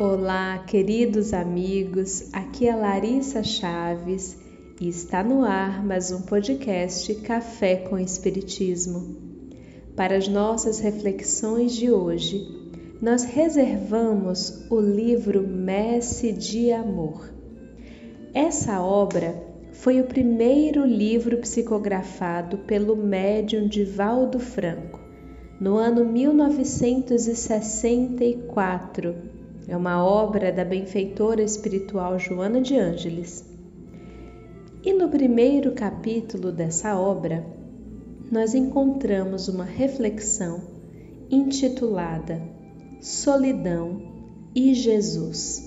Olá, queridos amigos. Aqui é Larissa Chaves e está no ar mais um podcast Café com Espiritismo. Para as nossas reflexões de hoje, nós reservamos o livro Messe de Amor. Essa obra foi o primeiro livro psicografado pelo médium Divaldo Franco, no ano 1964 é uma obra da benfeitora espiritual Joana de Ângeles. E no primeiro capítulo dessa obra, nós encontramos uma reflexão intitulada Solidão e Jesus.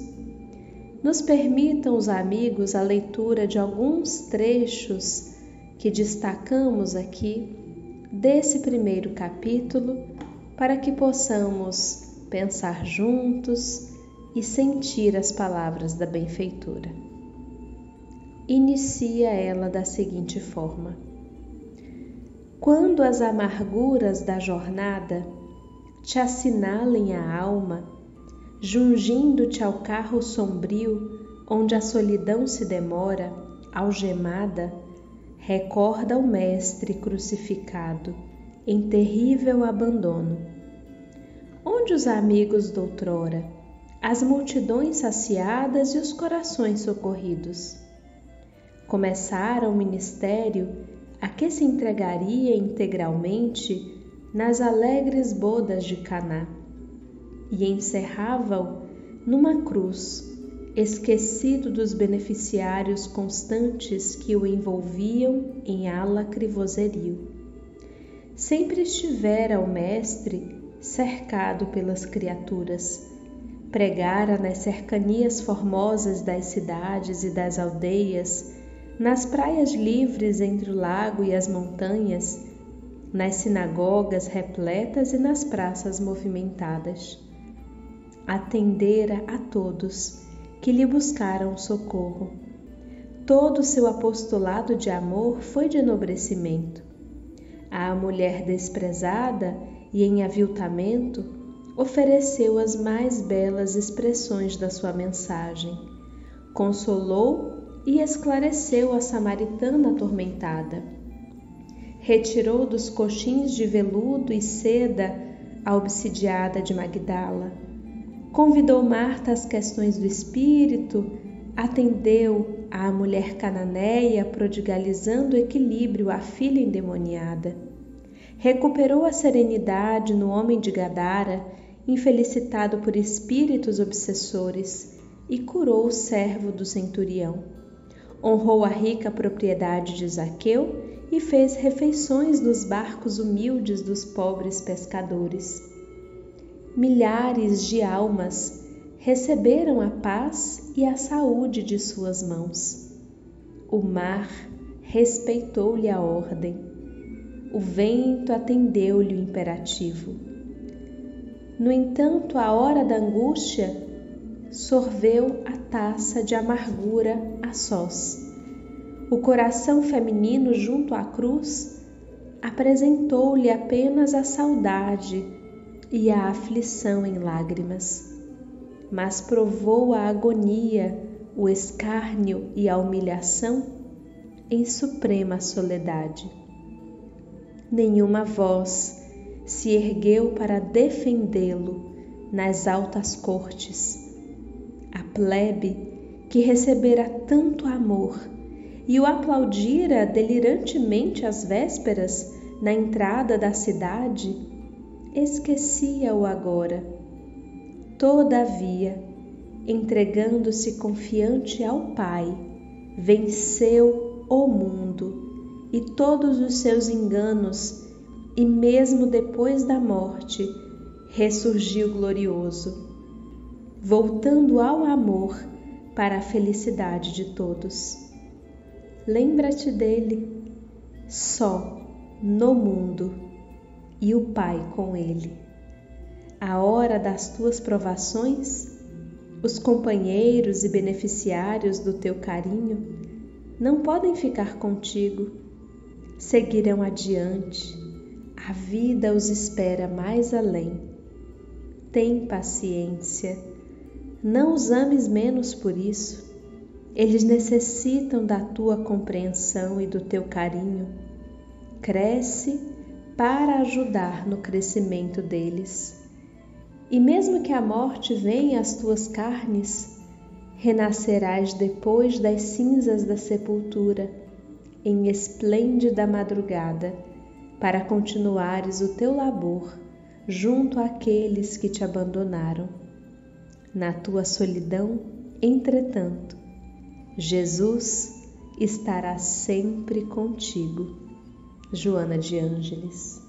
Nos permitam os amigos a leitura de alguns trechos que destacamos aqui desse primeiro capítulo para que possamos pensar juntos e sentir as palavras da benfeitora. Inicia ela da seguinte forma: Quando as amarguras da jornada te assinalem a alma, jungindo-te ao carro sombrio onde a solidão se demora, algemada, recorda o Mestre crucificado em terrível abandono Onde os amigos doutrora, as multidões saciadas e os corações socorridos? Começara o ministério a que se entregaria integralmente nas alegres bodas de Caná e encerrava-o numa cruz, esquecido dos beneficiários constantes que o envolviam em alacre vozerio. Sempre estivera o mestre cercado pelas criaturas. Pregara nas cercanias formosas das cidades e das aldeias, nas praias livres entre o lago e as montanhas, nas sinagogas repletas e nas praças movimentadas. Atendera a todos que lhe buscaram socorro. Todo o seu apostolado de amor foi de enobrecimento. À mulher desprezada, e em aviltamento, ofereceu as mais belas expressões da sua mensagem. Consolou e esclareceu a samaritana atormentada. Retirou dos coxins de veludo e seda a obsidiada de Magdala. Convidou Marta às questões do espírito, atendeu à mulher cananeia, prodigalizando equilíbrio à filha endemoniada recuperou a serenidade no homem de Gadara, infelicitado por espíritos obsessores, e curou o servo do centurião. Honrou a rica propriedade de Zaqueu e fez refeições nos barcos humildes dos pobres pescadores. Milhares de almas receberam a paz e a saúde de suas mãos. O mar respeitou-lhe a ordem o vento atendeu-lhe o imperativo. No entanto, a hora da angústia sorveu a taça de amargura a sós. O coração feminino junto à cruz apresentou-lhe apenas a saudade e a aflição em lágrimas, mas provou a agonia, o escárnio e a humilhação em suprema soledade nenhuma voz se ergueu para defendê-lo nas altas cortes. A plebe, que recebera tanto amor e o aplaudira delirantemente às vésperas na entrada da cidade, esquecia-o agora. Todavia, entregando-se confiante ao Pai, venceu o mundo e todos os seus enganos, e mesmo depois da morte, ressurgiu glorioso, voltando ao amor para a felicidade de todos. Lembra-te dele, só no mundo e o Pai com ele. A hora das tuas provações, os companheiros e beneficiários do teu carinho não podem ficar contigo seguirão adiante, a vida os espera mais além. Tem paciência, Não os ames menos por isso. Eles necessitam da tua compreensão e do teu carinho. Cresce para ajudar no crescimento deles. E mesmo que a morte venha às tuas carnes, renascerás depois das cinzas da sepultura, em esplêndida madrugada, para continuares o teu labor junto àqueles que te abandonaram. Na tua solidão, entretanto, Jesus estará sempre contigo. Joana de Ângeles.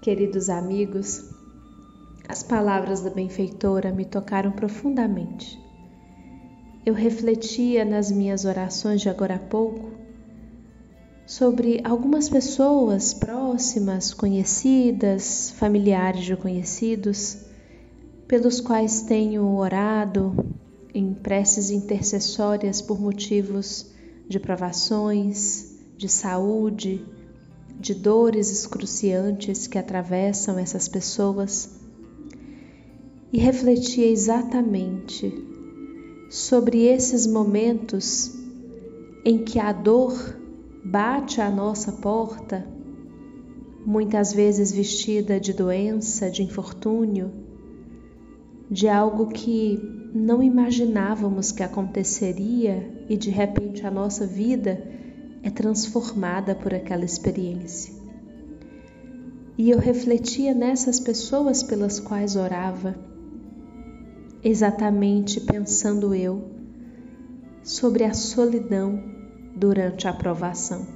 Queridos amigos, as palavras da benfeitora me tocaram profundamente. Eu refletia nas minhas orações de agora há pouco sobre algumas pessoas próximas, conhecidas, familiares de conhecidos, pelos quais tenho orado em preces intercessórias por motivos de provações, de saúde, de dores excruciantes que atravessam essas pessoas. E refletia exatamente sobre esses momentos em que a dor bate à nossa porta, muitas vezes vestida de doença, de infortúnio, de algo que não imaginávamos que aconteceria e de repente a nossa vida é transformada por aquela experiência. E eu refletia nessas pessoas pelas quais orava exatamente pensando eu sobre a solidão durante a provação.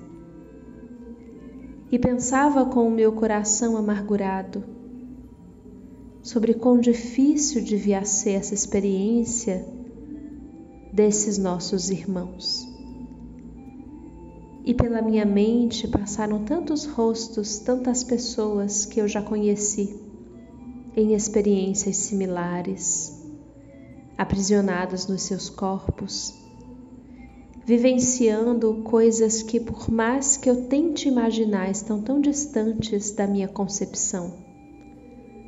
E pensava com o meu coração amargurado sobre quão difícil devia ser essa experiência desses nossos irmãos. E pela minha mente passaram tantos rostos, tantas pessoas que eu já conheci em experiências similares aprisionadas nos seus corpos, vivenciando coisas que, por mais que eu tente imaginar, estão tão distantes da minha concepção,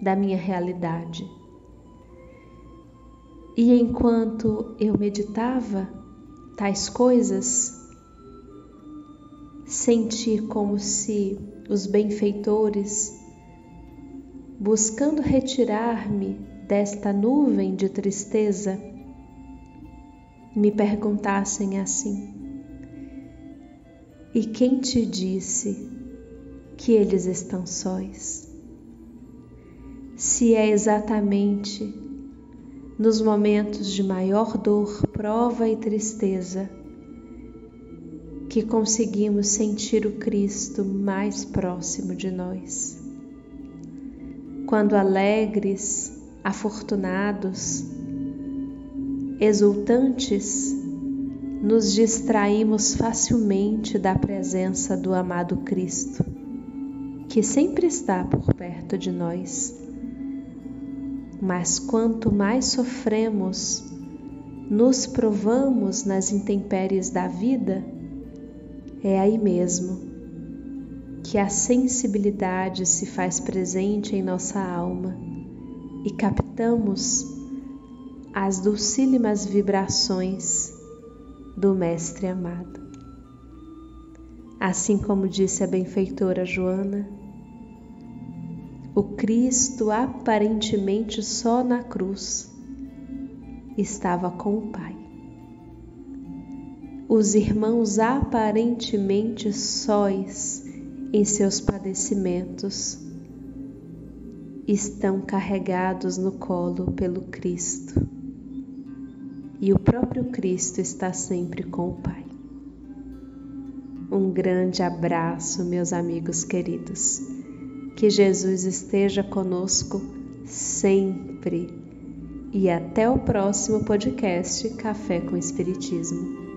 da minha realidade. E enquanto eu meditava tais coisas, senti como se os benfeitores, buscando retirar-me desta nuvem de tristeza, me perguntassem assim: E quem te disse que eles estão sóis? Se é exatamente nos momentos de maior dor, prova e tristeza que conseguimos sentir o Cristo mais próximo de nós. Quando alegres, afortunados, exultantes, nos distraímos facilmente da presença do amado Cristo, que sempre está por perto de nós. Mas quanto mais sofremos, nos provamos nas intempéries da vida, é aí mesmo que a sensibilidade se faz presente em nossa alma e captamos as dulcílimas vibrações do Mestre amado. Assim como disse a benfeitora Joana, o Cristo aparentemente só na cruz estava com o Pai. Os irmãos aparentemente sóis em seus padecimentos estão carregados no colo pelo Cristo. E o próprio Cristo está sempre com o Pai. Um grande abraço, meus amigos queridos. Que Jesus esteja conosco sempre. E até o próximo podcast Café com Espiritismo.